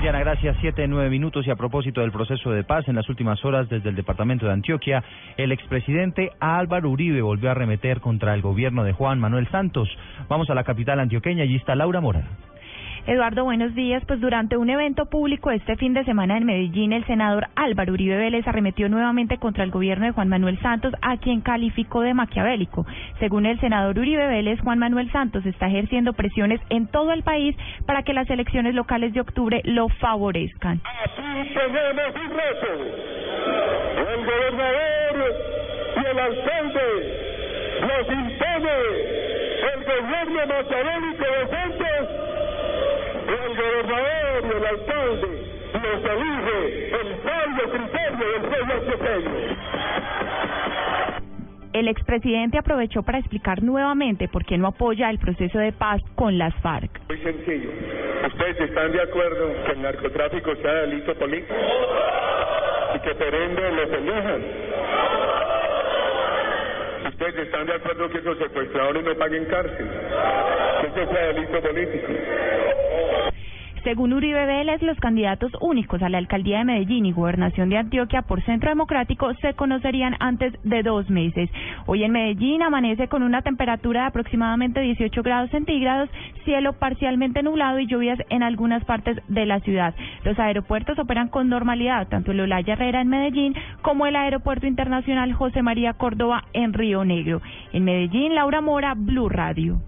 Diana, gracias. Siete, nueve minutos. Y a propósito del proceso de paz, en las últimas horas desde el departamento de Antioquia, el expresidente Álvaro Uribe volvió a arremeter contra el gobierno de Juan Manuel Santos. Vamos a la capital antioqueña, allí está Laura Mora. Eduardo, buenos días. Pues durante un evento público este fin de semana en Medellín, el senador Álvaro Uribe Vélez arremetió nuevamente contra el gobierno de Juan Manuel Santos, a quien calificó de maquiavélico. Según el senador Uribe Vélez, Juan Manuel Santos está ejerciendo presiones en todo el país para que las elecciones locales de octubre lo favorezcan. Aquí tenemos un reto. El gobernador y el alcalde nos impone el gobierno maquiavélico de Santos el alcalde los elige el propio criterio del pueblo antioqueño. El expresidente aprovechó para explicar nuevamente por qué no apoya el proceso de paz con las FARC. Muy sencillo. ¿Ustedes están de acuerdo que el narcotráfico sea delito político? Y que por ende los elijan. ¿Ustedes están de acuerdo que esos secuestradores no paguen cárcel? Que eso sea delito político. Según Uribe Vélez, los candidatos únicos a la alcaldía de Medellín y gobernación de Antioquia por Centro Democrático se conocerían antes de dos meses. Hoy en Medellín amanece con una temperatura de aproximadamente 18 grados centígrados, cielo parcialmente nublado y lluvias en algunas partes de la ciudad. Los aeropuertos operan con normalidad, tanto el Olaya Herrera en Medellín como el Aeropuerto Internacional José María Córdoba en Río Negro. En Medellín, Laura Mora, Blue Radio.